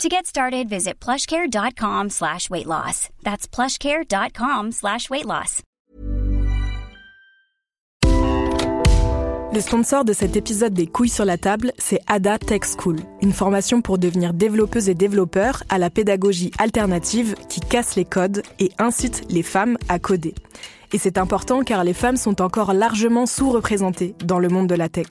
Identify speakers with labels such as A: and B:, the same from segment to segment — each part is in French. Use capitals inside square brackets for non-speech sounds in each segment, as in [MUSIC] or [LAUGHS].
A: To get started, visit plushcare.com slash weight loss. That's plushcare.com slash weight loss.
B: Le sponsor de cet épisode des couilles sur la table, c'est Ada Tech School, une formation pour devenir développeuse et développeur à la pédagogie alternative qui casse les codes et incite les femmes à coder. Et c'est important car les femmes sont encore largement sous-représentées dans le monde de la tech.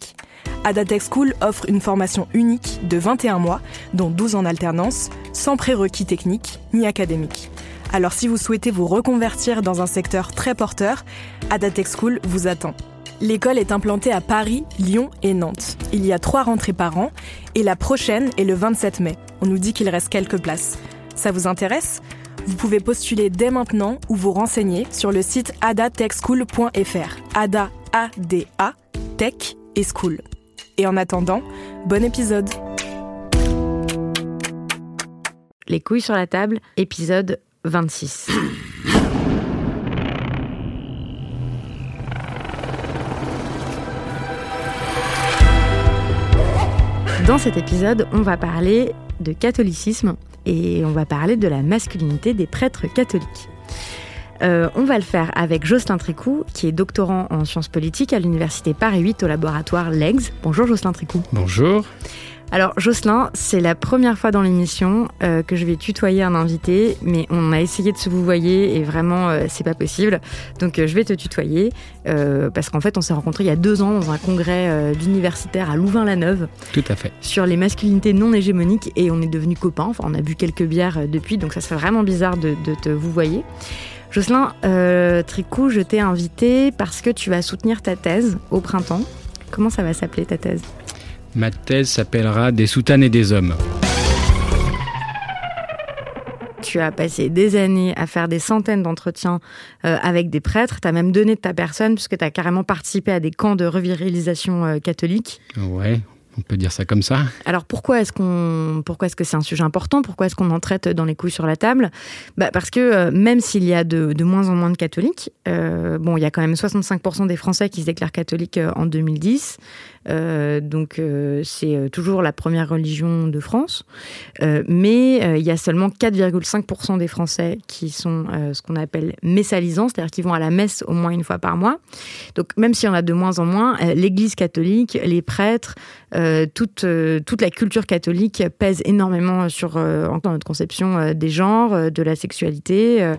B: Adatech School offre une formation unique de 21 mois, dont 12 en alternance, sans prérequis techniques ni académiques. Alors si vous souhaitez vous reconvertir dans un secteur très porteur, Adatech School vous attend. L'école est implantée à Paris, Lyon et Nantes. Il y a trois rentrées par an et la prochaine est le 27 mai. On nous dit qu'il reste quelques places. Ça vous intéresse? Vous pouvez postuler dès maintenant ou vous renseigner sur le site adatechschool.fr. Ada, A-D-A, Tech et School. Et en attendant, bon épisode
C: Les couilles sur la table, épisode 26. Dans cet épisode, on va parler de catholicisme et on va parler de la masculinité des prêtres catholiques. Euh, on va le faire avec Jocelyn Tricou, qui est doctorant en sciences politiques à l'université Paris 8 au laboratoire LEGS. Bonjour Jocelyn Tricou.
D: Bonjour.
C: Alors Jocelyn, c'est la première fois dans l'émission euh, que je vais tutoyer un invité, mais on a essayé de se vous voyer et vraiment euh, c'est pas possible. Donc euh, je vais te tutoyer parce qu'en fait on s'est rencontrés il y a deux ans dans un congrès d'universitaires à Louvain-la-Neuve.
D: Tout à fait.
C: Sur les masculinités non hégémoniques et on est devenus copains. Enfin on a bu quelques bières depuis, donc ça serait vraiment bizarre de, de te vous voyer. Jocelyn Tricou, je t'ai invité parce que tu vas soutenir ta thèse au printemps. Comment ça va s'appeler ta thèse?
D: Ma thèse s'appellera Des soutanes et des hommes.
C: Tu as passé des années à faire des centaines d'entretiens euh, avec des prêtres. Tu as même donné de ta personne puisque tu as carrément participé à des camps de revirilisation euh, catholique.
D: Ouais, on peut dire ça comme ça.
C: Alors pourquoi est-ce qu'on, pourquoi est-ce que c'est un sujet important? Pourquoi est-ce qu'on en traite dans les couilles sur la table? Bah Parce que euh, même s'il y a de, moins en moins de catholiques, euh, bon, il y a quand même 65% des Français qui se déclarent catholiques euh, en 2010. Euh, donc c'est toujours la première religion de France, mais il y a seulement 4,5% des Français qui sont ce qu'on appelle messalisants, c'est-à-dire qui vont à la messe au moins une fois par mois. Donc même s'il y en a de moins en moins, l'Église catholique, les prêtres, toute, toute la culture catholique pèse énormément sur dans notre conception des genres, de la sexualité,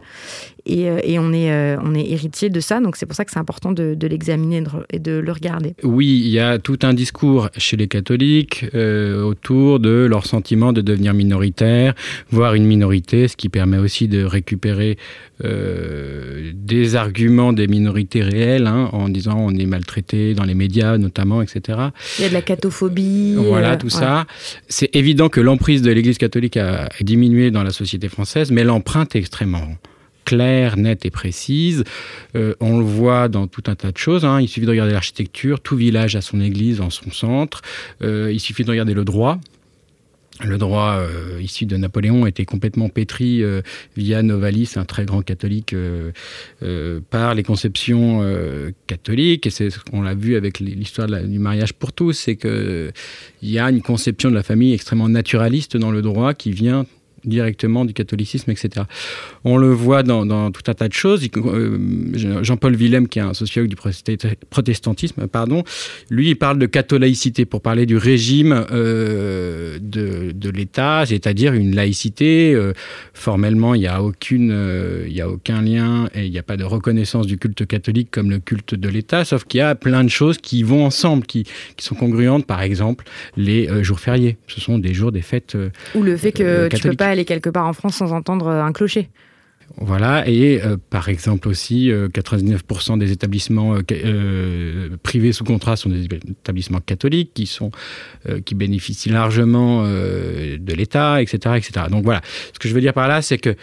C: et, et, on, est, on est héritier de ça, donc c'est pour ça que c'est important de, de l'examiner et de le regarder.
D: Oui, il y a tout un discours chez les catholiques euh, autour de leur sentiment de devenir minoritaire, voire une minorité, ce qui permet aussi de récupérer euh, des arguments des minorités réelles, hein, en disant on est maltraité dans les médias notamment, etc.
C: Il y a de la catophobie.
D: Voilà, euh, tout ouais. ça. C'est évident que l'emprise de l'Église catholique a diminué dans la société française, mais l'empreinte est extrêmement claire, nette et précise. Euh, on le voit dans tout un tas de choses. Hein. Il suffit de regarder l'architecture. Tout village a son église en son centre. Euh, il suffit de regarder le droit. Le droit euh, issu de Napoléon était complètement pétri euh, via Novalis, un très grand catholique, par les conceptions catholiques. Et c'est ce qu'on l'a vu avec l'histoire du mariage pour tous, c'est qu'il y a une conception de la famille extrêmement naturaliste dans le droit qui vient directement du catholicisme, etc. On le voit dans, dans tout un tas de choses. Euh, Jean-Paul Willem, qui est un sociologue du protestantisme, pardon, lui, il parle de catholaïcité pour parler du régime euh, de, de l'État, c'est-à-dire une laïcité. Euh, formellement, il n'y a, aucune, euh, il y a aucun lien et il n'y a pas de reconnaissance du culte catholique comme le culte de l'État, sauf qu'il y a plein de choses qui vont ensemble, qui, qui sont congruentes. Par exemple, les jours fériés. Ce sont des jours des fêtes.
C: Ou le fait que tu peux pas aller quelque part en France sans entendre un clocher.
D: Voilà, et euh, par exemple aussi, 99% des établissements privés sous contrat sont des établissements catholiques qui, sont, qui bénéficient largement de l'État, etc., etc. Donc voilà, ce que je veux dire par là, c'est que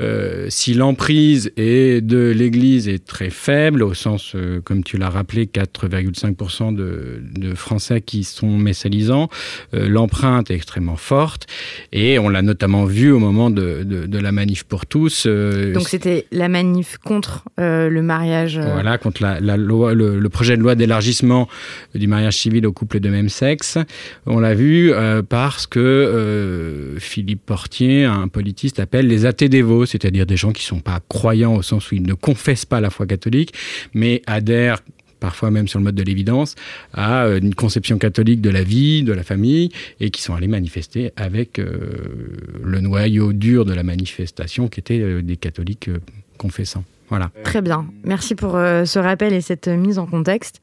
D: euh, si l'emprise de l'Église est très faible, au sens, euh, comme tu l'as rappelé, 4,5% de, de, Français qui sont messalisants, euh, l'empreinte est extrêmement forte. Et on l'a notamment vu au moment de, de, la manif pour tous.
C: Donc c'était la manif contre le mariage.
D: Voilà, contre la, la loi, le, projet de loi d'élargissement du mariage civil aux couples de même sexe. On l'a vu parce que Philippe Portier, un politiste, appelle les athées dévots c'est-à-dire des gens qui ne sont pas croyants au sens où ils ne confessent pas la foi catholique, mais adhèrent parfois même sur le mode de l'évidence, à euh, une conception catholique de la vie, de la famille, et qui sont allés manifester avec euh, le noyau dur de la manifestation, qui était euh, des catholiques confessants. Voilà.
C: Très bien. Merci pour ce rappel et cette mise en contexte.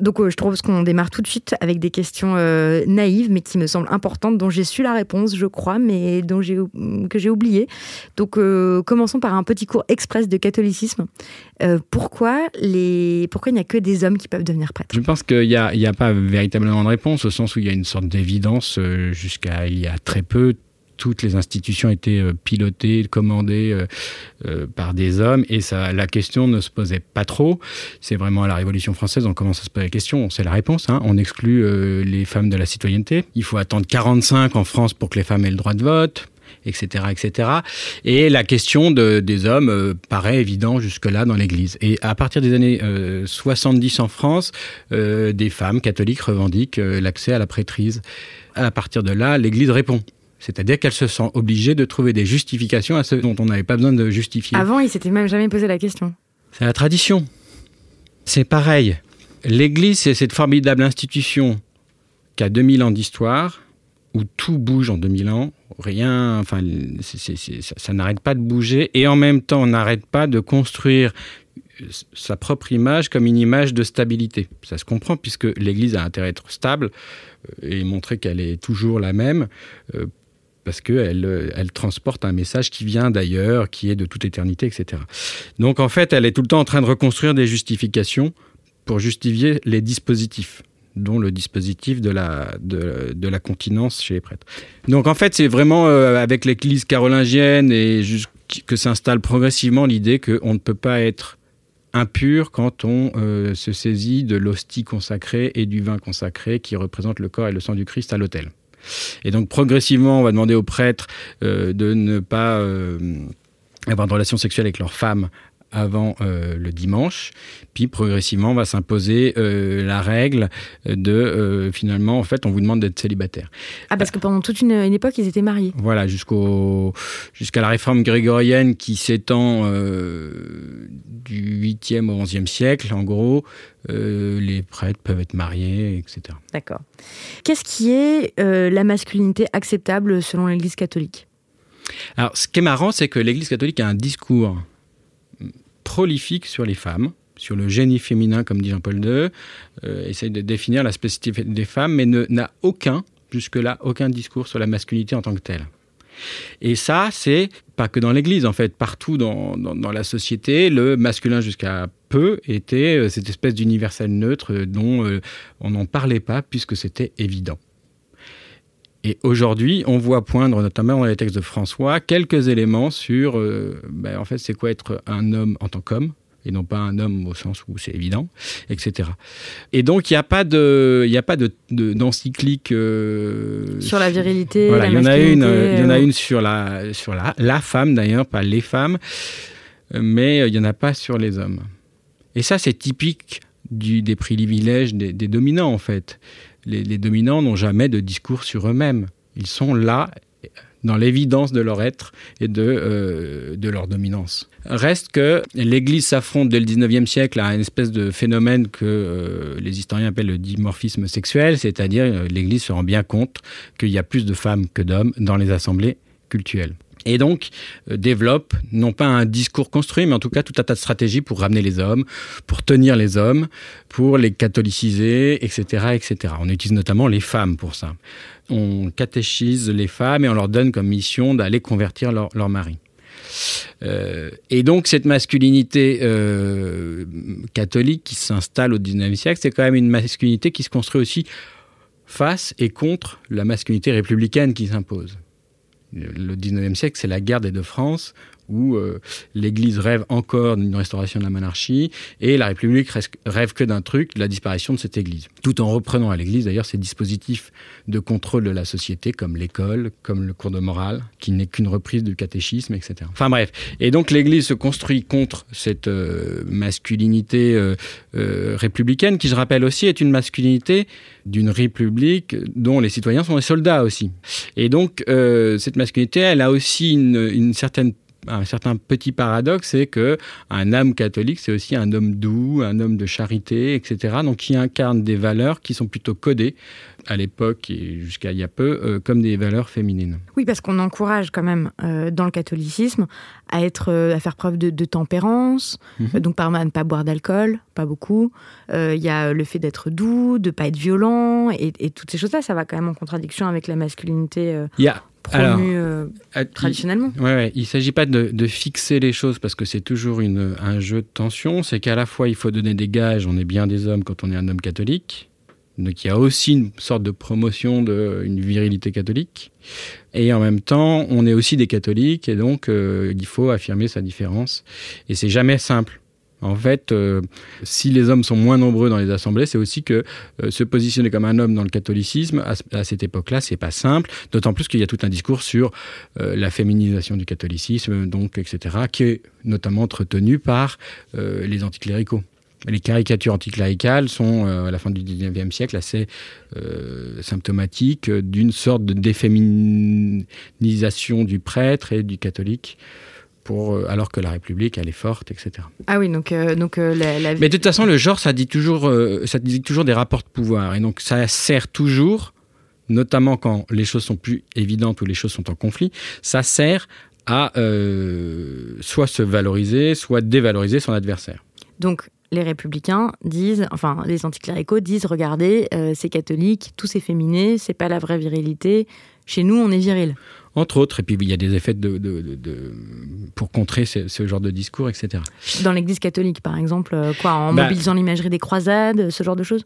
C: Donc euh, je trouve qu'on démarre tout de suite avec des questions euh, naïves, mais qui me semblent importantes, dont j'ai su la réponse, je crois, mais dont que j'ai oublié. Donc euh, commençons par un petit cours express de catholicisme. pourquoi, les... pourquoi il n'y a que des hommes qui peuvent devenir prêtres?
D: Je pense qu'il n'y a, a, pas véritablement de réponse, au sens où il y a une sorte d'évidence jusqu'à il y a très peu toutes les institutions étaient euh, pilotées, commandées euh, euh, par des hommes et ça, la question ne se posait pas trop. C'est vraiment à la Révolution française on commence à se poser la question. C'est la réponse. Hein. On exclut les femmes de la citoyenneté. Il faut attendre 45 en France pour que les femmes aient le droit de vote etc., etc. Et la question de, des hommes paraît évident jusque-là dans l'Église. Et à partir des années 70 en France, des femmes catholiques revendiquent l'accès à la prêtrise. À partir de là, l'Église répond. C'est-à-dire qu'elle se sent obligée de trouver des justifications à ce dont on n'avait pas besoin de justifier.
C: Avant, il s'était même jamais posé la question.
D: C'est la tradition. C'est pareil. L'Église, c'est cette formidable institution qui a 2000 ans d'histoire, où tout bouge en 2000 ans, rien, enfin, ça, n'arrête pas de bouger, et en même temps, on n'arrête pas de construire sa propre image comme une image de stabilité. Ça se comprend puisque l'Église a intérêt à être stable euh, et montrer qu'elle est toujours la même euh, parce qu'elle euh, elle transporte un message qui vient d'ailleurs, qui est de toute éternité, etc. Donc en fait, elle est tout le temps en train de reconstruire des justifications pour justifier les dispositifs dont le dispositif de la, continence chez les prêtres. Donc en fait, c'est vraiment euh, avec l'Église carolingienne et que s'installe progressivement l'idée qu'on ne peut pas être impur quand on euh, se saisit de l'hostie consacrée et du vin consacré qui représente le corps et le sang du Christ à l'autel. Et donc progressivement, on va demander aux prêtres euh, de ne pas euh, avoir de relations sexuelles avec leurs femmes avant euh, le dimanche. Puis progressivement va s'imposer la règle de finalement, en fait, on vous demande d'être célibataire.
C: Ah, parce que pendant toute une, époque, ils étaient mariés.
D: Voilà, jusqu'au, jusqu'à la réforme grégorienne qui s'étend du 8e au 11e siècle, en gros, euh, les prêtres peuvent être mariés, etc.
C: D'accord. Qu'est-ce qui est euh, la masculinité acceptable selon l'Église catholique?
D: Alors, ce qui est marrant, c'est que l'Église catholique a un discours prolifique sur les femmes, sur le génie féminin, comme dit Jean-Paul II, euh, essaye de définir la spécificité des femmes, mais n'a aucun, jusque-là, aucun discours sur la masculinité en tant que telle. Et ça, c'est pas que dans l'Église, en fait, partout dans, la société, le masculin jusqu'à peu était euh, cette espèce d'universel neutre euh, dont on n'en parlait pas puisque c'était évident. Et aujourd'hui, on voit poindre, notamment dans les textes de François, quelques éléments sur, ben, en fait, c'est quoi être un homme en tant qu'homme, et non pas un homme au sens où c'est évident, etc. Et donc il n'y a pas de, il a pas de, d'encyclique
C: euh, sur la virilité.
D: Voilà, il y en a une, il y en a euh, une sur la, sur la, la femme d'ailleurs, pas les femmes, mais il n'y en a pas sur les hommes. Et ça, c'est typique du, des privilèges des, des, dominants en fait. Les, dominants n'ont jamais de discours sur eux-mêmes. Ils sont là dans l'évidence de leur être et de, euh, leur dominance. Reste que l'Église s'affronte dès le 19e siècle à une espèce de phénomène que euh, les historiens appellent le dimorphisme sexuel, c'est-à-dire euh, l'Église se rend bien compte qu'il y a plus de femmes que d'hommes dans les assemblées cultuelles et donc développe non pas un discours construit, mais en tout cas tout un tas de stratégies pour ramener les hommes, pour tenir les hommes, pour les catholiciser, etc., etc. On utilise notamment les femmes pour ça on catéchise les femmes et on leur donne comme mission d'aller convertir leur, mari. Euh, et donc cette masculinité euh, catholique qui s'installe au 19e siècle, c'est quand même une masculinité qui se construit aussi face et contre la masculinité républicaine qui s'impose. Le 19e siècle, c'est la guerre des deux France, où euh, l'Église rêve encore d'une restauration de la monarchie et la République rêve que d'un truc, la disparition de cette Église. Tout en reprenant à l'Église d'ailleurs ces dispositifs de contrôle de la société comme l'école, comme le cours de morale, qui n'est qu'une reprise du catéchisme, etc. Enfin bref. Et donc l'Église se construit contre cette euh, masculinité euh, républicaine, qui je rappelle aussi est une masculinité d'une république dont les citoyens sont des soldats aussi. Et donc cette masculinité, elle a aussi une certaine un certain petit paradoxe, c'est que un âme catholique, c'est aussi un homme doux, un homme de charité, etc. Donc qui incarne des valeurs qui sont plutôt codées à l'époque et jusqu'à il y a peu euh, comme des valeurs féminines.
C: Oui, parce qu'on encourage quand même euh, dans le catholicisme à être, euh, à faire preuve de, tempérance, mhm. donc par à ne pas boire d'alcool, pas beaucoup. Il y a le fait d'être doux, de pas être violent et, toutes ces choses-là, ça va quand même en contradiction avec la masculinité. Il y a alors, euh, traditionnellement.
D: Il, ouais, il ne s'agit pas de, fixer les choses parce que c'est toujours une, un jeu de tension. C'est qu'à la fois, il faut donner des gages. On est bien des hommes quand on est un homme catholique. Donc il y a aussi une sorte de promotion d'une virilité catholique. Et en même temps, on est aussi des catholiques et donc euh, il faut affirmer sa différence. Et c'est jamais simple. En fait, euh, si les hommes sont moins nombreux dans les assemblées, c'est aussi que euh, se positionner comme un homme dans le catholicisme à, cette époque-là, c'est pas simple. D'autant plus qu'il y a tout un discours sur euh, la féminisation du catholicisme, donc etc., qui est notamment entretenu par les anticléricaux. Les caricatures anticléricales sont, à la fin du 19e siècle, assez symptomatiques d'une sorte de déféminisation du prêtre et du catholique. Euh, alors que la République, elle est forte, etc.
C: Ah oui, donc, euh, donc euh, la,
D: Mais de toute façon, le genre, ça dit, toujours, ça dit toujours des rapports de pouvoir. Et donc, ça sert toujours, notamment quand les choses sont plus évidentes ou les choses sont en conflit, ça sert à soit se valoriser, soit dévaloriser son adversaire.
C: Donc, les républicains disent, enfin les anticléricaux disent, regardez, c'est catholique, tout c'est féminé, c'est pas la vraie virilité. Chez nous, on est viril
D: entre autres. Et puis il y a des effets de, pour contrer ce, genre de discours, etc.
C: Dans l'Église catholique, par exemple, euh, quoi, en bah, mobilisant l'imagerie des croisades, ce genre de choses?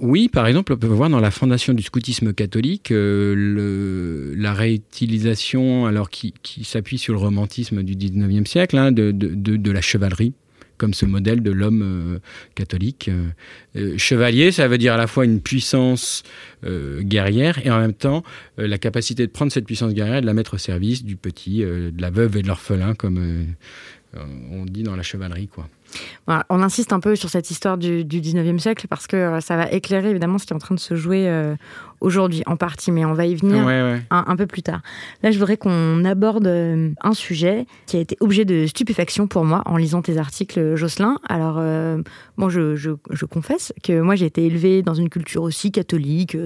D: Oui, par exemple, on peut voir dans la fondation du scoutisme catholique euh, le, la réutilisation, alors qui, s'appuie sur le romantisme du 19e siècle, hein, de, de, la chevalerie comme ce modèle de l'homme euh, catholique. Euh, euh, chevalier, ça veut dire à la fois une puissance guerrière et en même temps la capacité de prendre cette puissance guerrière et de la mettre au service du petit, de la veuve et de l'orphelin, comme on dit dans la chevalerie, quoi
C: on insiste un peu sur cette histoire du, 19e siècle parce que euh, ça va éclairer évidemment ce qui est en train de se jouer euh, aujourd'hui en partie, mais on va y venir Un, peu plus tard. Là, je voudrais qu'on aborde euh, un sujet qui a été objet de stupéfaction pour moi en lisant tes articles, Jocelyn. Alors, bon, je, confesse que moi, j'ai été élevée dans une culture aussi catholique,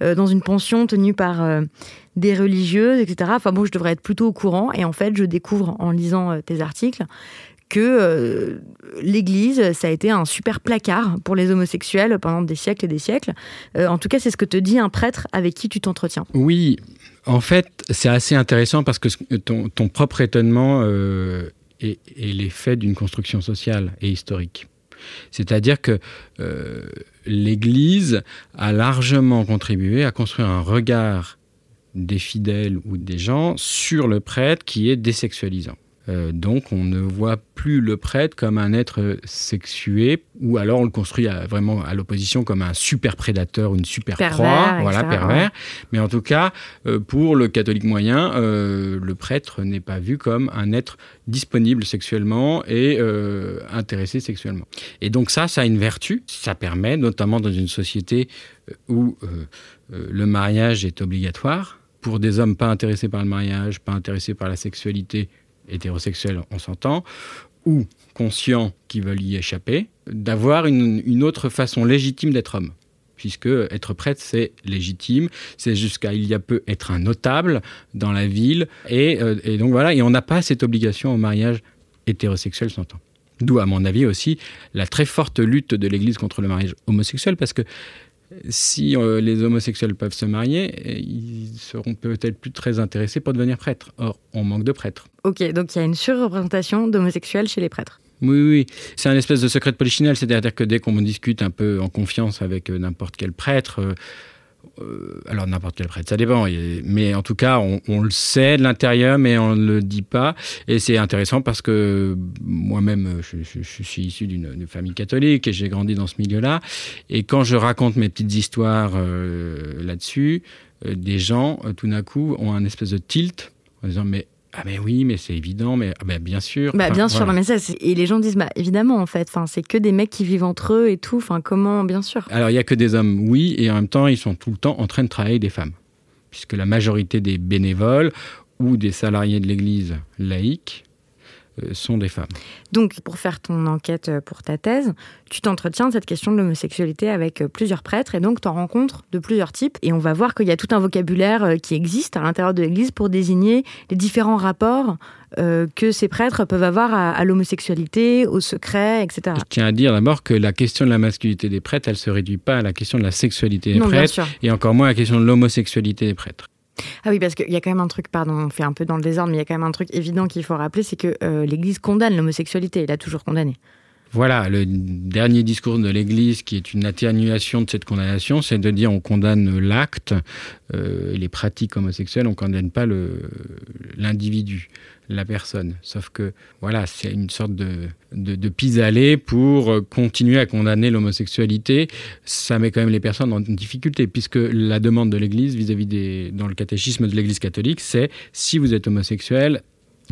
C: dans une pension tenue par des religieuses, etc. Enfin bon, je devrais être plutôt au courant. Et en fait, je découvre en lisant tes articles que euh, l'Église, ça a été un super placard pour les homosexuels pendant des siècles et des siècles. Euh, en tout cas, c'est ce que te dit un prêtre avec qui tu t'entretiens.
D: Oui, en fait, c'est assez intéressant parce que ton, propre étonnement euh, est, l'effet d'une construction sociale et historique. C'est-à-dire que l'Église a largement contribué à construire un regard des fidèles ou des gens sur le prêtre qui est désexualisant. Euh, donc on ne voit plus le prêtre comme un être sexué, ou alors on le construit vraiment à l'opposition comme un super prédateur, une super proie, voilà, pervers. Mais en tout cas, euh, pour le catholique moyen, euh, le prêtre n'est pas vu comme un être disponible sexuellement et intéressé sexuellement. Et donc ça, ça a une vertu. Ça permet, notamment dans une société où le mariage est obligatoire, pour des hommes pas intéressés par le mariage, pas intéressés par la sexualité, hétérosexuels, on s'entend, ou conscients qui veulent y échapper, d'avoir une, autre façon légitime d'être homme. Puisque être prêtre, c'est légitime, c'est jusqu'à il y a peu être un notable dans la ville, et, euh, et donc voilà, et on n'a pas cette obligation au mariage hétérosexuel, s'entend. D'où, à mon avis, aussi la très forte lutte de l'Église contre le mariage homosexuel, parce que si euh, les homosexuels peuvent se marier, ils seront peut-être plus très intéressés pour devenir prêtres. Or, on manque de prêtres.
C: Ok, donc il y a une surreprésentation d'homosexuels chez les prêtres.
D: Oui, oui, c'est un espèce de secret de polichinelle, c'est-à-dire que dès qu'on discute un peu en confiance avec euh, n'importe quel prêtre, euh, euh, alors n'importe quel prêtre, ça dépend, mais en tout cas, on, le sait de l'intérieur, mais on ne le dit pas. Et c'est intéressant parce que moi-même, je, suis issu d'une famille catholique et j'ai grandi dans ce milieu-là. Et quand je raconte mes petites histoires là-dessus, des gens, tout d'un coup, ont un espèce de tilt en disant mais ah mais oui, mais c'est évident, mais ah ben, bien sûr.
C: Bah, bien sûr, mais ça, et les gens disent, bah évidemment en fait, enfin, c'est que des mecs qui vivent entre eux et tout, enfin comment, bien sûr.
D: Alors il y a que des hommes, oui, et en même temps ils sont tout le temps en train de travailler des femmes, puisque la majorité des bénévoles ou des salariés de l'Église laïque sont des femmes.
C: Donc, pour faire ton enquête euh, pour ta thèse, tu t'entretiens de cette question de l'homosexualité avec euh, plusieurs prêtres et donc tu en rencontres de plusieurs types. Et on va voir qu'il y a tout un vocabulaire qui existe à l'intérieur de l'Église pour désigner les différents rapports que ces prêtres peuvent avoir à, l'homosexualité, au secret, etc.
D: Je tiens à dire d'abord que la question de la masculinité des prêtres, elle ne se réduit pas à la question de la sexualité des prêtres et encore moins à la question de l'homosexualité des prêtres.
C: Ah oui, parce qu'il y a quand même un truc, pardon, on fait un peu dans le désordre, mais il y a quand même un truc évident qu'il faut rappeler, c'est que euh, l'Église condamne l'homosexualité, il a toujours condamné.
D: Voilà, le dernier discours de l'Église, qui est une atténuation de cette condamnation, c'est de dire on condamne l'acte, euh, et les pratiques homosexuelles, on ne condamne pas l'individu la personne. Sauf que, voilà, c'est une sorte de, de, pis-aller pour continuer à condamner l'homosexualité. Ça met quand même les personnes en difficulté, puisque la demande de l'Église vis-à-vis des. dans le catéchisme de l'Église catholique, c'est si vous êtes homosexuel.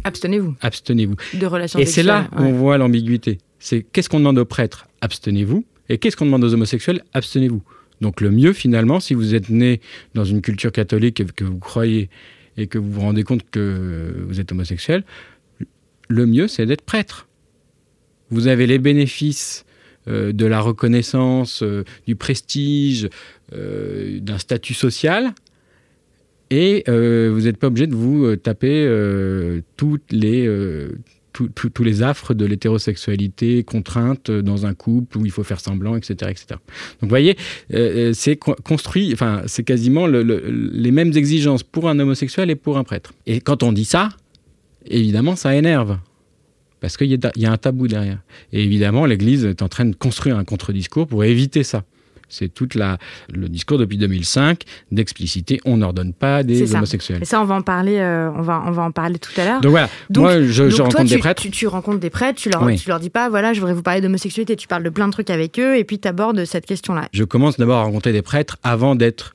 C: Abstenez-vous.
D: Abstenez-vous.
C: De relations
D: Et c'est là qu'on voit l'ambiguïté. C'est qu'est-ce qu'on demande aux prêtres Abstenez-vous. Et qu'est-ce qu'on demande aux homosexuels Abstenez-vous. Donc le mieux, finalement, si vous êtes né dans une culture catholique et que vous croyez et que vous vous rendez compte que vous êtes homosexuel, le mieux, c'est d'être prêtre. Vous avez les bénéfices euh, de la reconnaissance, euh, du prestige, euh, d'un statut social, et vous n'êtes pas obligé de vous taper toutes les, tous les affres de l'hétérosexualité contrainte dans un couple où il faut faire semblant, etc. etc. Donc vous voyez, euh, euh, c'est construit, enfin c'est quasiment les mêmes exigences pour un homosexuel et pour un prêtre. Et quand on dit ça, évidemment, ça énerve. Parce qu'il y, y, a un tabou derrière. Et évidemment, l'Église est en train de construire un contre-discours pour éviter ça. C'est tout le discours depuis 2005 d'expliciter on n'ordonne pas des homosexuels.
C: Et ça, on va en parler, euh, on, va, on va en parler tout à l'heure.
D: Donc voilà, moi je, rencontre des prêtres.
C: Tu, tu, rencontres des prêtres, tu leur, tu leur dis pas voilà, je voudrais vous parler d'homosexualité, tu parles de plein de trucs avec eux et puis tu abordes cette question-là.
D: Je commence d'abord à rencontrer des prêtres avant d'être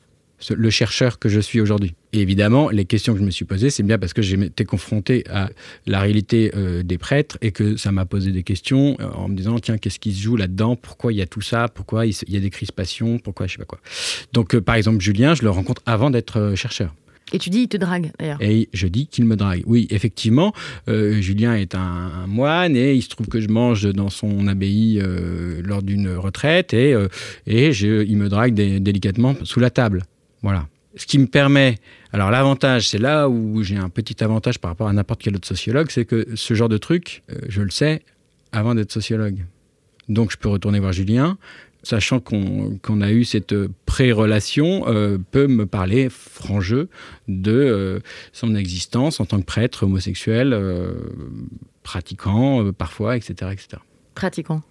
D: le chercheur que je suis aujourd'hui. Et évidemment, les questions que je me suis posées, c'est bien parce que j'ai été confronté à la réalité euh, des prêtres et que ça m'a posé des questions euh, en me disant tiens, qu'est-ce qui se joue là-dedans? Pourquoi il y a tout ça? Pourquoi il y a des crispations? Pourquoi je sais pas quoi? Donc, euh, par exemple, Julien, je le rencontre avant d'être chercheur.
C: Et tu dis, il te drague, d'ailleurs.
D: Et je dis qu'il me drague. Oui, effectivement, Julien est un, moine et il se trouve que je mange dans son abbaye lors d'une retraite et, et je, il me drague délicatement sous la table. Voilà. Ce qui me permet, alors l'avantage, c'est là où j'ai un petit avantage par rapport à n'importe quel autre sociologue, c'est que ce genre de truc, euh, je le sais avant d'être sociologue. Donc je peux retourner voir Julien, sachant qu'on a eu cette pré-relation, euh, peut me parler franc jeu de euh, son existence en tant que prêtre homosexuel, pratiquant parfois, etc., etc.
C: Pratiquant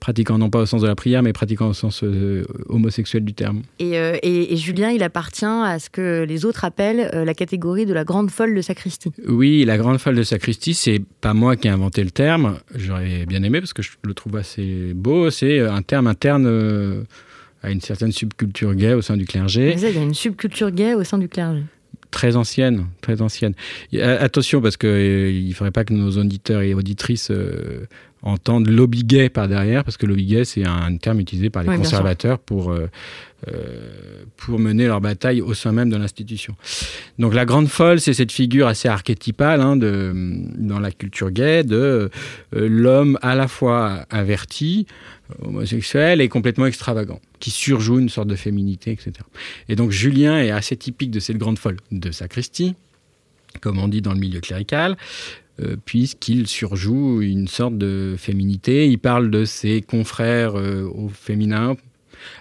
D: pratiquant non pas au sens de la prière, mais pratiquant au sens euh, homosexuel du terme.
C: Euh, et, Julien, il appartient à ce que les autres appellent euh, la catégorie de la grande folle de sacristie.
D: Oui, la grande folle de sacristie, c'est pas moi qui ai inventé le terme. J'aurais bien aimé parce que je le trouve assez beau. C'est un terme interne à une certaine subculture gay au sein du clergé.
C: il y a une subculture gay au sein du clergé
D: très ancienne, très ancienne. Attention parce qu'il ne faudrait pas que nos auditeurs et auditrices entendre lobby gay par derrière, parce que lobby gay, c'est un, terme utilisé par les conservateurs pour, euh, euh, pour mener leur bataille au sein même de l'institution. Donc la grande folle, c'est cette figure assez archétypale hein, de, dans la culture gay de euh, l'homme à la fois averti, homosexuel et complètement extravagant, qui surjoue une sorte de féminité, etc. Et donc Julien est assez typique de cette grande folle de sacristie, comme on dit dans le milieu clérical, euh, puisqu'il surjoue une sorte de féminité. Il parle de ses confrères euh, au féminin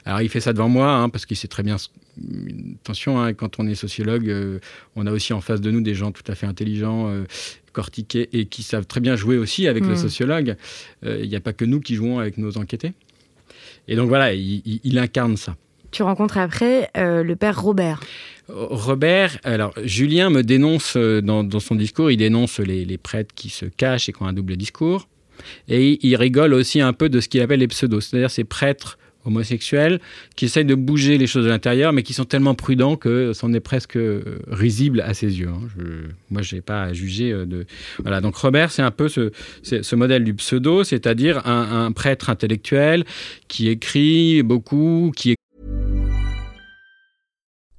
D: Alors il fait ça devant moi, hein, parce qu'il sait très bien... Attention, hein, quand on est sociologue, euh, on a aussi en face de nous des gens tout à fait intelligents, cortiqués, et qui savent très bien jouer aussi avec le
C: Mm.
D: sociologue. Il n'y a pas que nous qui jouons avec nos enquêtés. Et donc voilà, il- il- il incarne ça.
C: Tu rencontres après euh, le père Robert.
D: Robert, alors Julien me dénonce euh, dans, son discours, il dénonce les, prêtres qui se cachent et qui ont un double discours. Et il, rigole aussi un peu de ce qu'il appelle les pseudos, c'est-à-dire ces prêtres homosexuels qui essayent de bouger les choses de l'intérieur, mais qui sont tellement prudents que c'en est presque euh, risible à ses yeux. hein. Moi, je n'ai pas à juger euh, de. Voilà. Donc Robert, c'est un peu ce modèle du pseudo, c'est-à-dire un, un prêtre intellectuel qui écrit beaucoup, qui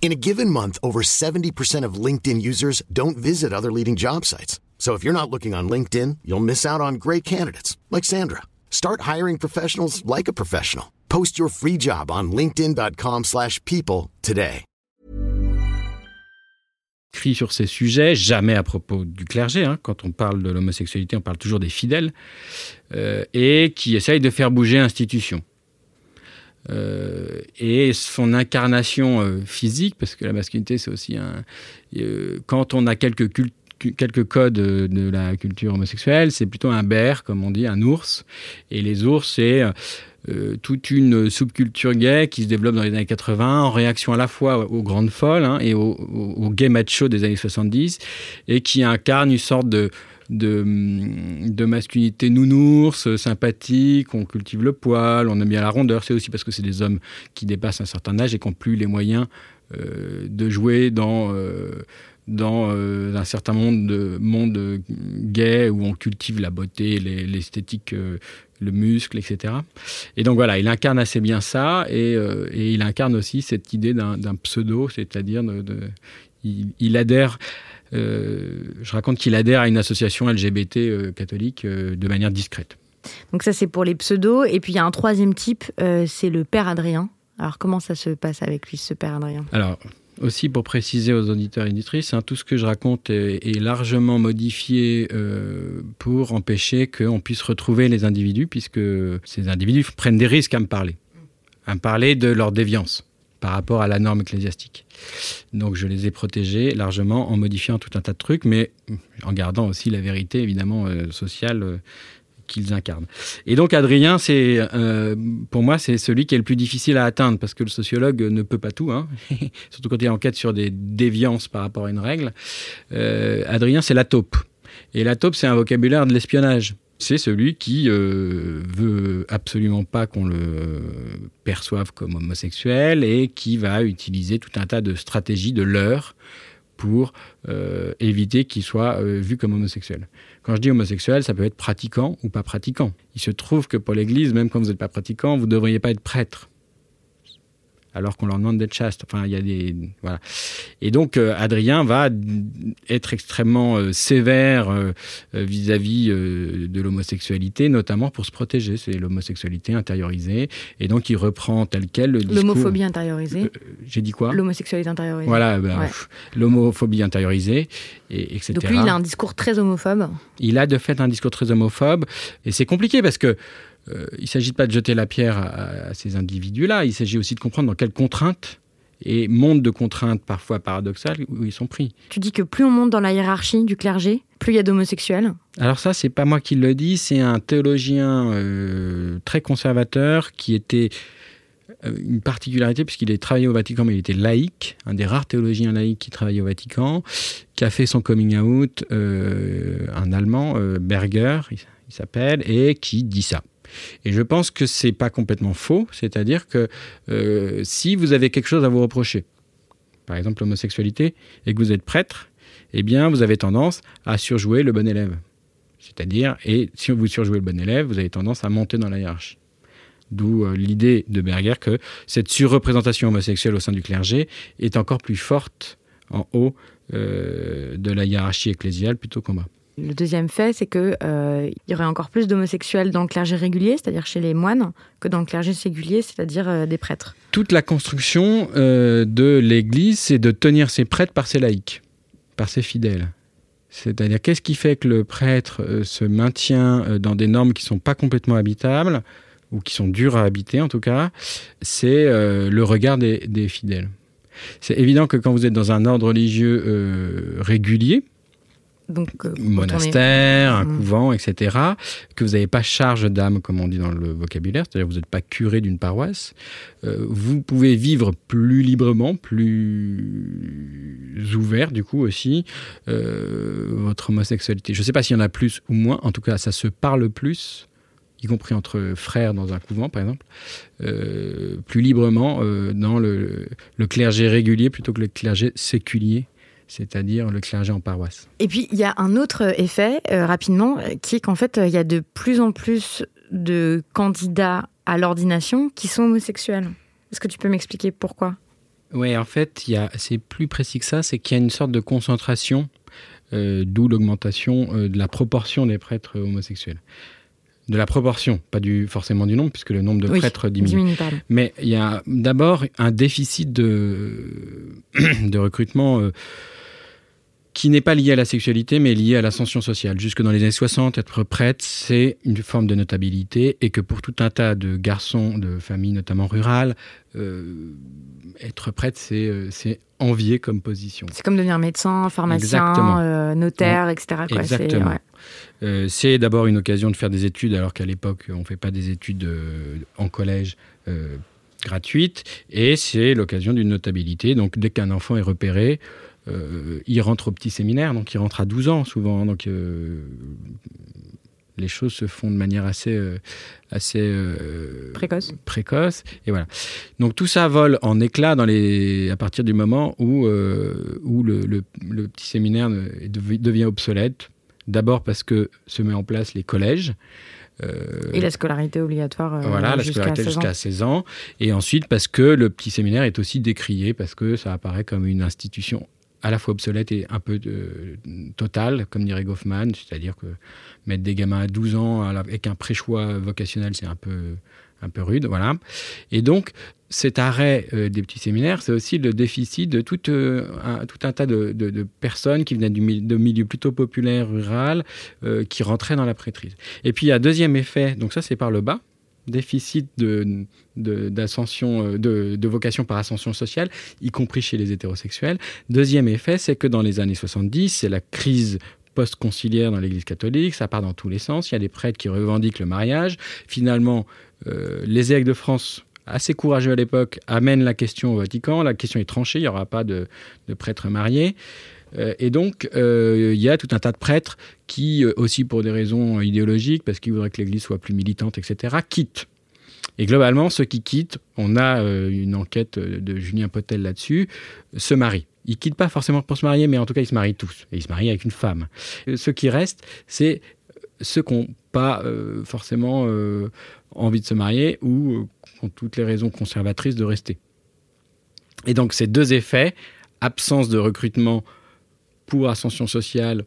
E: In a given month, over 70% of LinkedIn users don't visit other leading job sites. So if you're not looking on LinkedIn, you'll miss out on great candidates like Sandra. Start hiring professionals like a professional. Post your free job on linkedin.com/people today.
D: écrit sur ces sujets, jamais à propos du clergé. hein. Quand on parle de l'homosexualité, on parle toujours des fidèles, euh, et qui essaye de faire bouger l'institution. Euh, et son incarnation euh, physique, parce que la masculinité, c'est aussi un. euh, quand on a quelques codes de la culture homosexuelle, c'est plutôt un bear, comme on dit, un ours. Et les ours, c'est toute une subculture gay qui se développe dans les années 80 en réaction à la fois aux grandes folles hein, et aux, aux, aux gays machos des années 70 et qui incarne une sorte de, de, de masculinité nounours, sympathique, on cultive le poil, on aime bien la rondeur. C'est aussi parce que c'est des hommes qui dépassent un certain âge et qui n'ont plus les moyens euh, de jouer dans, euh, dans euh, un certain monde, de, monde gay où on cultive la beauté, les- l'esthétique, euh, le muscle, etc. Et donc voilà, il incarne assez bien ça et, euh, et il incarne aussi cette idée d'un pseudo, c'est-à-dire il adhère. Euh, je raconte qu'il adhère à une association LGBT euh, catholique euh, de manière discrète.
C: Donc ça, c'est pour les pseudos. Et puis il y a un troisième type, euh, c'est le père Adrien. Alors comment ça se passe avec lui, ce père Adrien?
D: Alors, aussi pour préciser aux auditeurs et auditrices, hein, tout ce que je raconte est, est largement modifié euh, pour empêcher qu'on puisse retrouver les individus, puisque ces individus prennent des risques à me parler, à me parler de leur déviance par rapport à la norme ecclésiastique. Donc je les ai protégés largement en modifiant tout un tas de trucs, mais en gardant aussi la vérité évidemment euh, sociale euh, qu'ils incarnent. Et donc Adrien, c'est euh, pour moi c'est celui qui est le plus difficile à atteindre parce que le sociologue ne peut pas tout, hein. [LAUGHS] surtout quand il enquête sur des déviances par rapport à une règle. Adrien, c'est la taupe. Et la taupe, c'est un vocabulaire de l'espionnage. C'est celui qui euh, veut absolument pas qu'on le perçoive comme homosexuel et qui va utiliser tout un tas de stratégies de leurre pour euh, éviter qu'il soit euh, vu comme homosexuel. Quand je dis homosexuel, ça peut être pratiquant ou pas pratiquant. Il se trouve que pour l'Église, même quand vous n'êtes pas pratiquant, vous ne devriez pas être prêtre. Alors qu'on leur demande d'être chaste. Enfin, il y a des. Voilà. Et donc, euh, Adrien va être extrêmement euh, sévère euh, euh, vis-à-vis de l'homosexualité, notamment pour se protéger. C'est l'homosexualité intériorisée. Et donc, il reprend tel quel le discours.
C: L'homophobie intériorisée.
D: J'ai dit quoi?
C: L'homosexualité intériorisée.
D: Voilà, ben,
C: Ouais.
D: l'homophobie intériorisée, et, etc.
C: Donc lui, il a un discours très homophobe.
D: Il a de fait un discours très homophobe, et c'est compliqué parce que euh, il ne s'agit pas de jeter la pierre à, à ces individus-là, il s'agit aussi de comprendre dans quelles contraintes et monde de contraintes parfois paradoxales où ils sont pris.
C: Tu dis que plus on monte dans la hiérarchie du clergé, plus il y a d'homosexuels.
D: Alors ça, c'est pas moi qui le dis, c'est un théologien euh, très conservateur qui était euh, une particularité puisqu'il est travaillé au Vatican, mais il était laïque, un des rares théologiens laïcs qui travaillait au Vatican, qui a fait son coming out, euh, un Allemand, Berger, il s'appelle, et qui dit ça. Et je pense que c'est pas complètement faux, c'est-à-dire que euh, si vous avez quelque chose à vous reprocher, par exemple l'homosexualité, et que vous êtes prêtre, eh bien vous avez tendance à surjouer le bon élève. C'est-à-dire, et si vous surjouez le bon élève, vous avez tendance à monter dans la hiérarchie. D'où euh, l'idée de Berger que cette surreprésentation homosexuelle au sein du clergé est encore plus forte en haut euh, de la hiérarchie ecclésiale plutôt qu'en bas.
C: Le deuxième fait, c'est qu'il euh, y aurait encore plus d'homosexuels dans le clergé régulier, c'est-à-dire chez les moines, que dans le clergé séculier, c'est-à-dire euh, des prêtres.
D: Toute la construction euh, de l'Église, c'est de tenir ses prêtres par ses laïcs, par ses fidèles. C'est-à-dire, qu'est-ce qui fait que le prêtre se maintient dans des normes qui ne sont pas complètement habitables, ou qui sont dures à habiter en tout cas C'est le regard des, fidèles. C'est évident que quand vous êtes dans un ordre religieux régulier,
C: Donc, euh, est-
D: monastère, un
C: Mm.
D: couvent, etc., que vous n'avez pas charge d'âme, comme on dit dans le vocabulaire, c'est-à-dire que vous n'êtes pas curé d'une paroisse, euh, vous pouvez vivre plus librement, plus ouvert, du coup, aussi, euh, votre homosexualité. Je ne sais pas s'il y en a plus ou moins, en tout cas, ça se parle plus, y compris entre frères dans un couvent, par exemple, plus librement dans le, le clergé régulier plutôt que le clergé séculier, c'est-à-dire le clergé en paroisse.
C: Et puis, il y a un autre effet, euh, rapidement, euh, qui est qu'en fait, euh, il y a de plus en plus de candidats à l'ordination qui sont homosexuels. Est-ce que tu peux m'expliquer pourquoi?
D: Oui, en fait, il y a- c'est plus précis que ça, c'est qu'il y a une sorte de concentration, euh, d'où l'augmentation euh, de la proportion des prêtres homosexuels. De la proportion, pas du, forcément du nombre, puisque le nombre de
C: Oui,
D: prêtres diminue. Mais il y a d'abord un déficit de, [CLEARS THROAT] de recrutement euh, qui n'est pas lié à la sexualité, mais lié à l'ascension sociale. Jusque dans les années 60, être prêtre, c'est une forme de notabilité, et que pour tout un tas de garçons de familles, notamment rurales, euh, être prêtre, c'est euh, envié comme position.
C: C'est comme devenir médecin, pharmacien, euh, notaire, etc. quoi. C'est-
D: Exactement.
C: ouais.
D: Euh, c'est d'abord une occasion de faire des études, alors qu'à l'époque, on ne fait pas des études en collège gratuites. Et c'est l'occasion d'une notabilité. Donc, dès qu'un enfant est repéré, euh, il rentre au petit séminaire. Donc, il rentre à 12 ans, souvent. Donc, euh, les choses se font de manière assez, euh, assez
C: Précoce.
D: précoce. Et voilà. Donc tout ça vole en éclats dans les, à partir du moment où, où le, le- le petit séminaire devient obsolète. D'abord parce que se met en place les collèges. Euh,
C: Et la scolarité obligatoire euh,
D: voilà, la
C: jusqu'à
D: scolarité
C: 16 ans.
D: jusqu'à 16 ans. Et ensuite parce que le petit séminaire est aussi décrié, parce que ça apparaît comme une institution à la fois obsolète et un peu euh, totale, comme dirait Goffman, c'est-à-dire que mettre des gamins à 12 ans avec un pré-choix vocationnel, c'est un peu, un peu rude. Voilà. Et donc, cet arrêt euh, des petits séminaires, c'est aussi le déficit de tout, euh, un, tout un tas de, de- personnes qui venaient du de milieux plutôt populaires, rural, euh, qui rentraient dans la prêtrise. Et puis, il y a un deuxième effet, donc ça, c'est par le bas, déficit euh, de vocation par ascension sociale, y compris chez les hétérosexuels. Deuxième effet, c'est que dans les années 70, c'est la crise post-conciliaire dans l'Église catholique, ça part dans tous les sens, il y a des prêtres qui revendiquent le mariage. Finalement, euh, les évêques de France, assez courageux à l'époque, amènent la question au Vatican, la question est tranchée, il n'y aura pas de, de prêtres mariés. Euh, et donc, euh, il y a tout un tas de prêtres qui, euh, aussi pour des raisons idéologiques, parce qu'ils voudraient que l'Église soit plus militante, etc., quittent. Et globalement, ceux qui quittent, on a une enquête de Julien Potel là-dessus, se marient. Ils quittent pas forcément pour se marier, mais en tout cas, ils se marient tous. Et ils se marient avec une femme. Ceux qui restent, c'est ceux qui n'ont pas forcément envie de se marier ou qui ont toutes les raisons conservatrices de rester. Et donc, ces deux effets, absence de recrutement pour ascension sociale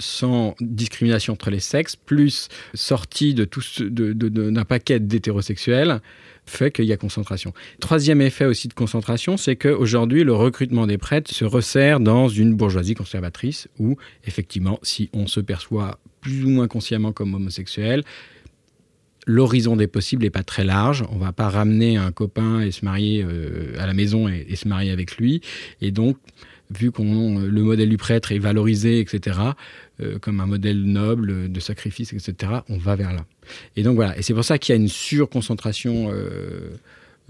D: sans discrimination entre les sexes, plus sortie de tout de- d'un paquet d'hétérosexuels, fait qu'il y a concentration. Troisième effet aussi de concentration, c'est qu'aujourd'hui, le recrutement des prêtres se resserre dans une bourgeoisie conservatrice où, effectivement, si on se perçoit plus ou moins consciemment comme homosexuel, l'horizon des possibles n'est pas très large. On va pas ramener un copain et se marier euh, à la maison et, et se marier avec lui. Et donc, vu que le modèle du prêtre est valorisé, etc., euh, comme un modèle noble de sacrifice, etc., on va vers là. Et donc voilà, et c'est pour ça qu'il y a une surconcentration euh,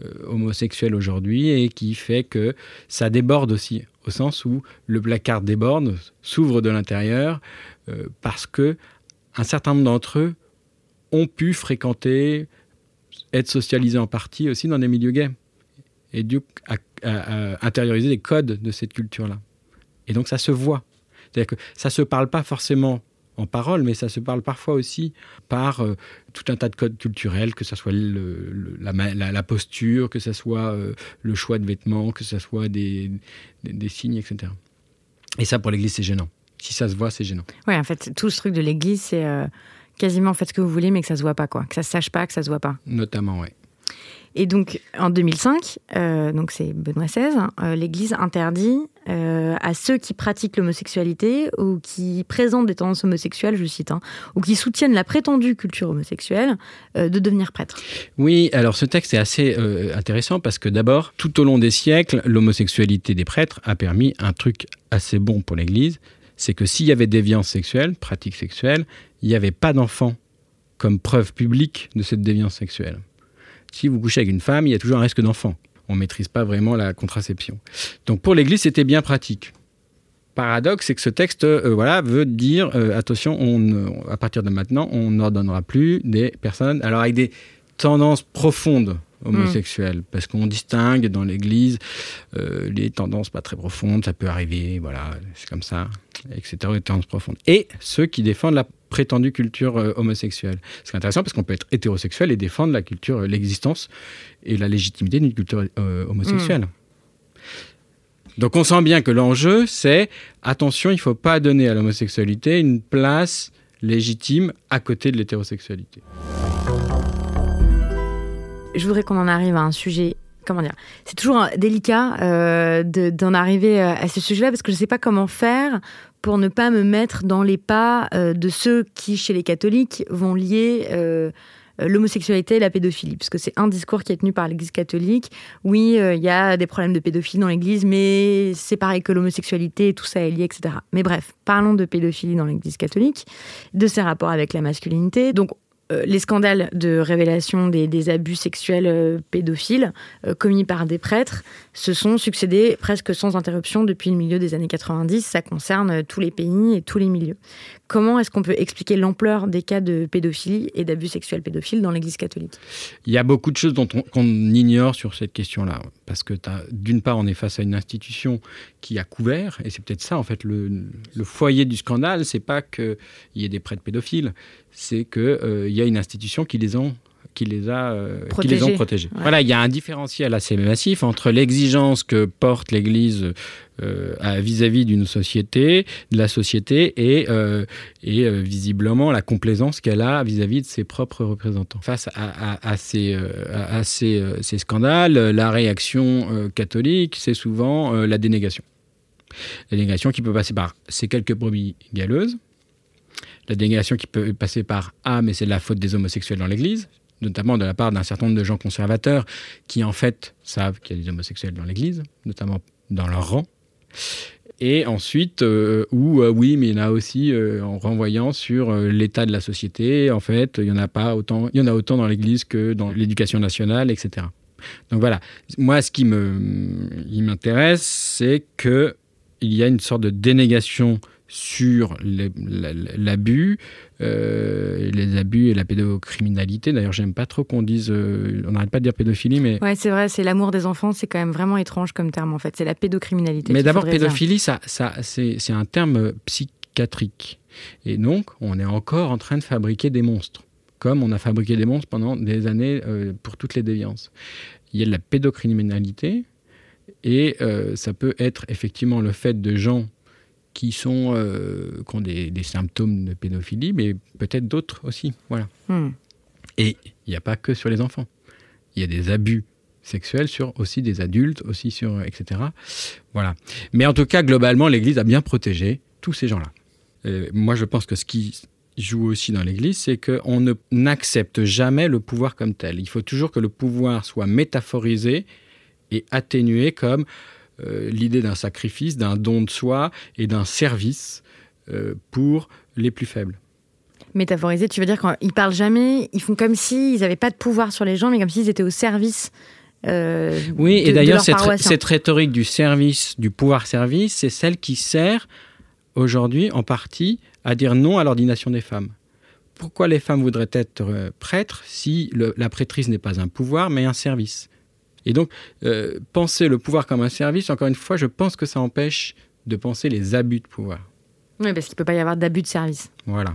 D: euh, homosexuelle aujourd'hui et qui fait que ça déborde aussi, au sens où le placard déborde, s'ouvre de l'intérieur, euh, parce que un certain nombre d'entre eux ont pu fréquenter, être socialisés en partie aussi dans des milieux gays, et du à, à intérioriser les codes de cette culture-là. Et donc ça se voit. C'est-à-dire que ça ne se parle pas forcément en parole, mais ça se parle parfois aussi par euh, tout un tas de codes culturels, que ce soit le, la, posture, que ce soit euh, le choix de vêtements, que ce soit des, des, signes, etc. Et ça, pour l'Église, c'est gênant. Si ça se voit, c'est gênant.
C: Oui, en fait, tout ce truc de l'Église, c'est euh, quasiment faites ce que vous voulez, mais que ça se voit pas, quoi. Que ça se sache pas, que ça se voit pas.
D: Notamment, oui.
C: Et donc, en 2005, euh, donc c'est Benoît XVI, euh, l'Église interdit euh, à ceux qui pratiquent l'homosexualité ou qui présentent des tendances homosexuelles, je cite, hein, ou qui soutiennent la prétendue culture homosexuelle, de devenir prêtre.
D: Oui, alors ce texte est assez intéressant parce que d'abord, tout au long des siècles, l'homosexualité des prêtres a permis un truc assez bon pour l'Église, c'est que s'il y avait déviance sexuelle, pratique sexuelle, il n'y avait pas d'enfant comme preuve publique de cette déviance sexuelle si vous couchez avec une femme, il y a toujours un risque d'enfant. On ne maîtrise pas vraiment la contraception. Donc pour l'Église, c'était bien pratique. Paradoxe, c'est que ce texte euh, voilà, veut dire, euh, attention, on, à partir de maintenant, on n'ordonnera plus des personnes, alors avec des tendances profondes homosexuelles, mm. parce qu'on distingue dans l'Église euh, les tendances pas très profondes, ça peut arriver, voilà, c'est comme ça, etc., les tendances profondes. Et ceux qui défendent la prétendue culture euh, homosexuelle. C'est intéressant parce qu'on peut être hétérosexuel et défendre la culture, euh, l'existence et la légitimité d'une culture euh, homosexuelle. Hmm. Donc on sent bien que l'enjeu, c'est attention, il ne faut pas donner à l'homosexualité une place légitime à côté de l'hétérosexualité.
C: Je voudrais qu'on en arrive à un sujet comment dire, c'est toujours délicat d'en arriver à ce sujet-là parce que je ne sais pas comment faire pour ne pas me mettre dans les pas euh, de ceux qui, chez les catholiques, vont lier euh, l'homosexualité et la pédophilie, parce que c'est un discours qui est tenu par l'Église catholique. Oui, euh, il y a des problèmes de pédophilie dans l'Église, mais c'est pareil que l'homosexualité, tout ça est lié, etc. Mais bref, parlons de pédophilie dans l'Église catholique, de ses rapports avec la masculinité. Donc, euh, les scandales de révélation des, abus sexuels euh, pédophiles euh, commis par des prêtres se sont succédés presque sans interruption depuis le milieu des années 90. Ça concerne tous les pays et tous les milieux. Comment est-ce qu'on peut expliquer l'ampleur des cas de pédophilie et d'abus sexuels pédophiles dans l'Église catholique?
D: Il y a beaucoup de choses qu'on ignore sur cette question-là. Parce que d'une part, on est face à une institution qui a couvert, et c'est peut-être ça, en fait, le, foyer du scandale, c'est pas qu'il y ait des prêtres pédophiles, c'est qu'il euh, y a une institution qui les ont qui les a euh, qui les ont protégés. Voilà, il y a un différentiel assez massif entre l'exigence que porte l'Église euh, vis-à-vis d'une société, de la société, et, euh, et visiblement la complaisance qu'elle a vis-à-vis de ses propres représentants. Face à, ces, à ces, ces, scandales, la réaction catholique, c'est souvent la dénégation. La dénégation qui peut passer par ces quelques brebis galeuses, la dénégation qui peut passer par Ah, mais c'est de la faute des homosexuels dans l'Église notamment de la part d'un certain nombre de gens conservateurs qui en fait savent qu'il y a des homosexuels dans l'Église, notamment dans leur rang. Et ensuite, euh, euh, oui, mais il y en a aussi euh, en renvoyant sur l'état de la société. En fait, il y en a pas autant, il y en a autant dans l'Église que dans l'éducation nationale, etc. Donc voilà. Moi, ce qui me, m'intéresse, c'est que il y a une sorte de dénégation sur l'abus, euh, les abus et la pédocriminalité. D'ailleurs, j'aime pas trop qu'on dise, euh, on n'arrête pas de dire pédophilie, mais
C: ouais, c'est vrai, c'est l'amour des enfants, c'est quand même vraiment étrange comme terme en fait. C'est la pédocriminalité.
D: Mais d'abord, pédophilie, ça, ça c'est un terme psychiatrique, et donc on est encore en train de fabriquer des monstres, comme on a fabriqué des monstres pendant des années euh, pour toutes les déviances. Il y a de la pédocriminalité. Et ça peut être effectivement le fait de gens qui, sont, euh, qui ont des, symptômes de pédophilie, mais peut-être d'autres aussi. Voilà. Hmm. Et il n'y a pas que sur les enfants. Il y a des abus sexuels sur aussi des adultes, aussi sur etc. Voilà. Mais en tout cas, globalement, l'Église a bien protégé tous ces gens-là. Moi, je pense que ce qui joue aussi dans l'Église, c'est qu'on n'accepte jamais le pouvoir comme tel. Il faut toujours que le pouvoir soit métaphorisé et atténué comme l'idée d'un sacrifice, d'un don de soi et d'un service euh, pour les plus faibles.
C: Métaphoriser, tu veux dire qu'ils parlent jamais, ils font comme s'ils n'avaient pas de pouvoir sur les gens, mais comme s'ils étaient au service. Euh,
D: oui,
C: de-
D: et d'ailleurs,
C: leurs
D: cette, rhétorique du service, du pouvoir-service, c'est celle qui sert aujourd'hui en partie à dire non à l'ordination des femmes. Pourquoi les femmes voudraient être euh, prêtres si le- la prêtrise n'est pas un pouvoir, mais un service? Et donc, euh, penser le pouvoir comme un service, encore une fois, je pense que ça empêche de penser les abus de pouvoir.
C: Oui, parce qu'il peut pas y avoir d'abus de service.
D: Voilà.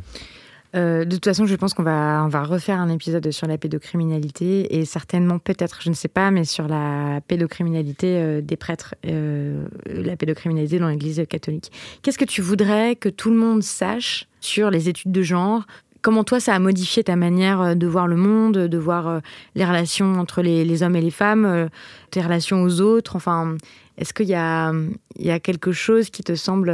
C: Euh, de toute façon, je pense qu'on va, on va refaire un épisode sur la pédocriminalité et certainement, peut-être, je ne sais pas, mais sur la pédocriminalité euh, des prêtres, euh, la pédocriminalité dans l'Église catholique. Qu'est-ce que tu voudrais que tout le monde sache sur les études de genre Comment toi, ça a modifié ta manière euh, de voir le monde, de voir euh, les relations entre les, les hommes et les femmes, euh, tes relations aux autres? Enfin, est-ce qu'il y a, il y a quelque chose qui te semble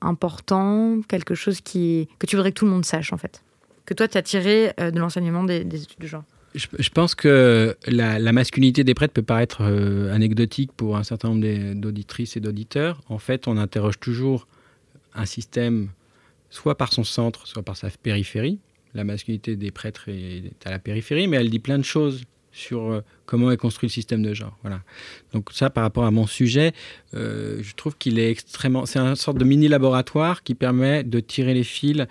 C: important, quelque chose qui, que tu voudrais que tout le monde sache, en fait? Que toi, tu as tiré de l'enseignement des, des études de genre.
D: Je, je pense que la, la masculinité des prêtres peut paraître euh, anecdotique pour un certain nombre d'auditrices et d'auditeurs. En fait, on interroge toujours un système, soit par son centre, soit par sa périphérie. La masculinité des prêtres est à la périphérie, mais elle dit plein de choses sur euh, comment est construit le système de genre. Voilà. Donc ça, par rapport à mon sujet, euh, je trouve qu'il est extrêmement... C'est une sorte de mini-laboratoire qui permet de tirer les fils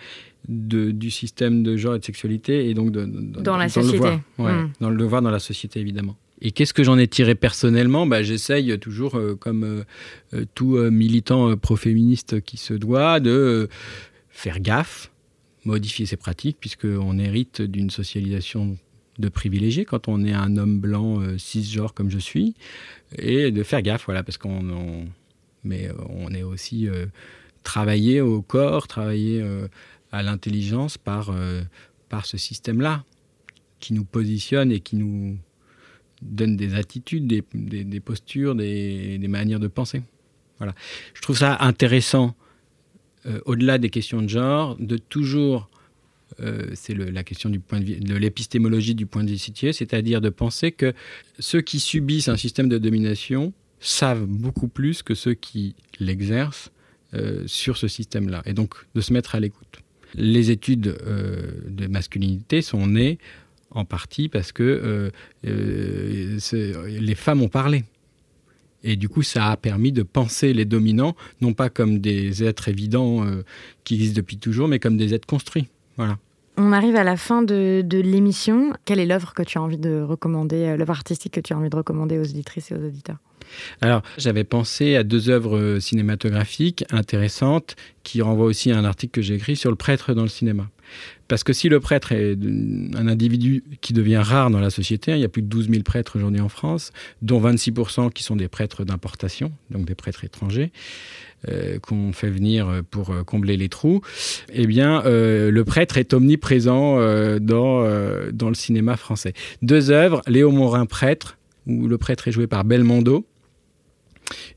D: de- du système de genre et de sexualité et donc de, de-
C: Dans la société.
D: voir. Ouais,
C: Mm.
D: dans le devoir dans la société évidemment. Et qu'est-ce que j'en ai tiré personnellement? Bah, J'essaye toujours, euh, comme euh, tout euh, militant pro-féministe qui se doit, de faire gaffe, modifier ses pratiques, puisqu'on hérite d'une socialisation de privilégiés quand on est un homme blanc euh, cisgenre comme je suis, et de faire gaffe, voilà, parce qu'on on- mais euh, on est aussi euh, travaillé au corps, travaillé à l'intelligence par, par ce système-là, qui nous positionne et qui nous donne des attitudes, des, des- des postures, des, des manières de penser. Voilà. Je trouve ça intéressant, euh, au-delà des questions de genre, de toujours, euh, c'est la question du point de, vue- de l'épistémologie du point de vue situé, c'est-à-dire de penser que ceux qui subissent un système de domination savent beaucoup plus que ceux qui l'exercent euh, sur ce système-là, et donc de se mettre à l'écoute. Les études de masculinité sont nées en partie parce que les femmes ont parlé. Et du coup, ça a permis de penser les dominants, non pas comme des êtres évidents euh, qui existent depuis toujours, mais comme des êtres construits. Voilà.
C: On arrive à la fin de, de l'émission. Quelle est l'œuvre que tu as envie de recommander, euh, l'œuvre artistique que tu as envie de recommander aux auditrices et aux auditeurs?
D: Alors, j'avais pensé à deux œuvres euh, cinématographiques intéressantes qui renvoient aussi à un article que j'ai écrit sur le prêtre dans le cinéma. Parce que si le prêtre est un individu qui devient rare dans la société, hein, il y a plus de 12 000 prêtres aujourd'hui en France, dont 26% qui sont des prêtres d'importation, donc des prêtres étrangers, euh, qu'on fait venir pour euh, combler les trous, eh bien, le prêtre est omniprésent dans, dans le cinéma français. Deux œuvres, Léo Morin, prêtre, où le prêtre est joué par Belmondo,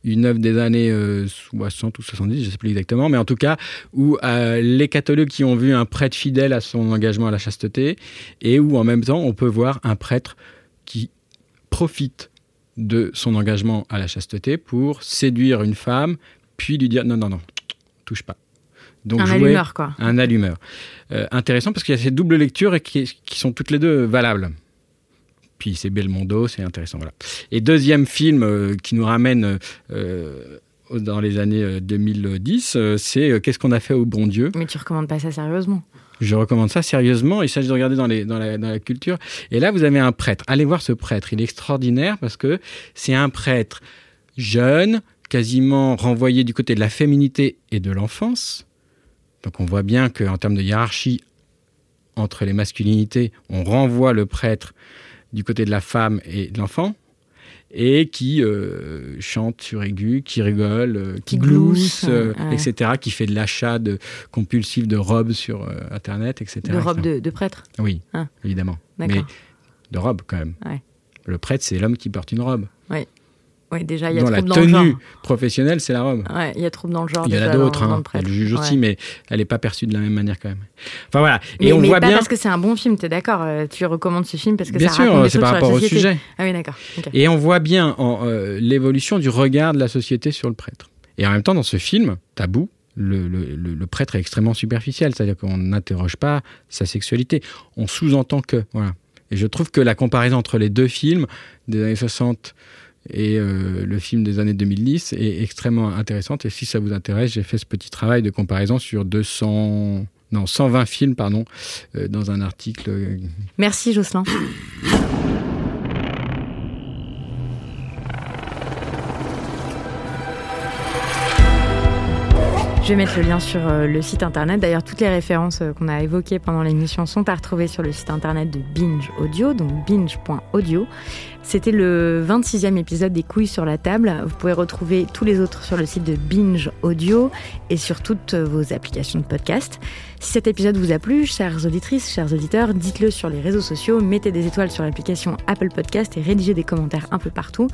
D: une œuvre des années euh, 60 ou 70, je ne sais plus exactement, mais en tout cas, où euh, les catholiques qui ont vu un prêtre fidèle à son engagement à la chasteté, et où en même temps, on peut voir un prêtre qui profite de son engagement à la chasteté pour séduire une femme, puis lui dire non, non, non, touche pas. Donc,
C: Un
D: jouer-
C: allumeur, quoi.
D: Un allumeur. Euh, intéressant parce qu'il y a ces doubles lectures et qui, qui sont toutes les deux valables. Puis c'est Belmondo, c'est intéressant. Voilà. Et deuxième film euh, qui nous ramène euh, dans les années euh, 2010, euh, c'est Qu'est-ce qu'on a fait au bon Dieu?
C: Mais tu recommandes pas ça sérieusement?
D: Je recommande ça sérieusement. Il s'agit de regarder dans, les, dans, la, dans la culture. Et là, vous avez un prêtre. Allez voir ce prêtre. Il est extraordinaire parce que c'est un prêtre jeune, quasiment renvoyé du côté de la féminité et de l'enfance. Donc on voit bien qu'en termes de hiérarchie entre les masculinités, on renvoie le prêtre du côté de la femme et de l'enfant, et qui euh, chante sur aigu, qui rigole, euh, qui,
C: Qui
D: glousse, euh,
C: ouais.
D: etc., qui fait de l'achat de, compulsif de robes sur Internet, etc.
C: De robe
D: etc.
C: de, de prêtre
D: Oui,
C: Ah.
D: évidemment. Mais de robe quand même.
C: Ouais.
D: Le prêtre, c'est l'homme qui porte une robe.
C: Oui, déjà, il y a
D: Dans la
C: dans le
D: tenue
C: genre.
D: professionnelle, c'est la robe.
C: Ouais, il y a trouble dans le genre.
D: Il y en a d'autres, hein.
C: le
D: il y a
C: prêtre.
D: le juge aussi,
C: Ouais.
D: mais elle n'est pas perçue de la même manière quand même. Enfin voilà. Et
C: Mais,
D: on
C: mais
D: voit
C: pas
D: bien.
C: parce que c'est un bon film, t'es d'accord euh, Tu recommandes ce film parce que
D: Bien
C: ça
D: sûr, c'est par rapport au sujet.
C: Ah oui, d'accord.
D: Et on voit bien en, euh, l'évolution du regard de la société sur le prêtre. Et en même temps, dans ce film, Tabou, le, prêtre est extrêmement superficiel, c'est-à-dire qu'on n'interroge pas sa sexualité. On sous-entend que. Voilà. Et je trouve que la comparaison entre les deux films des années 60 et euh, le film des années 2010 est extrêmement intéressante. Et si ça vous intéresse, j'ai fait ce petit travail de comparaison sur 200, non, 120 films pardon, euh, dans un article.
C: Merci Jocelyn. Je vais mettre le lien sur euh, le site internet. D'ailleurs, toutes les références euh, qu'on a évoquées pendant l'émission sont à retrouver sur le site internet de Binge Audio, donc binge.audio. C'était le 26e épisode des couilles sur la table. Vous pouvez retrouver tous les autres sur le site de Binge Audio et sur toutes vos applications de podcast. Si cet épisode vous a plu, chères auditrices, chers auditeurs, dites-le sur les réseaux sociaux, mettez des étoiles sur l'application Apple Podcast et rédigez des commentaires un peu partout.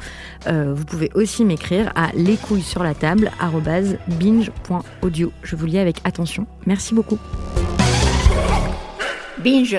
C: Euh, vous pouvez aussi m'écrire à lescouilles sur la table binge.audio. Je vous lis avec attention. Merci beaucoup. Binge.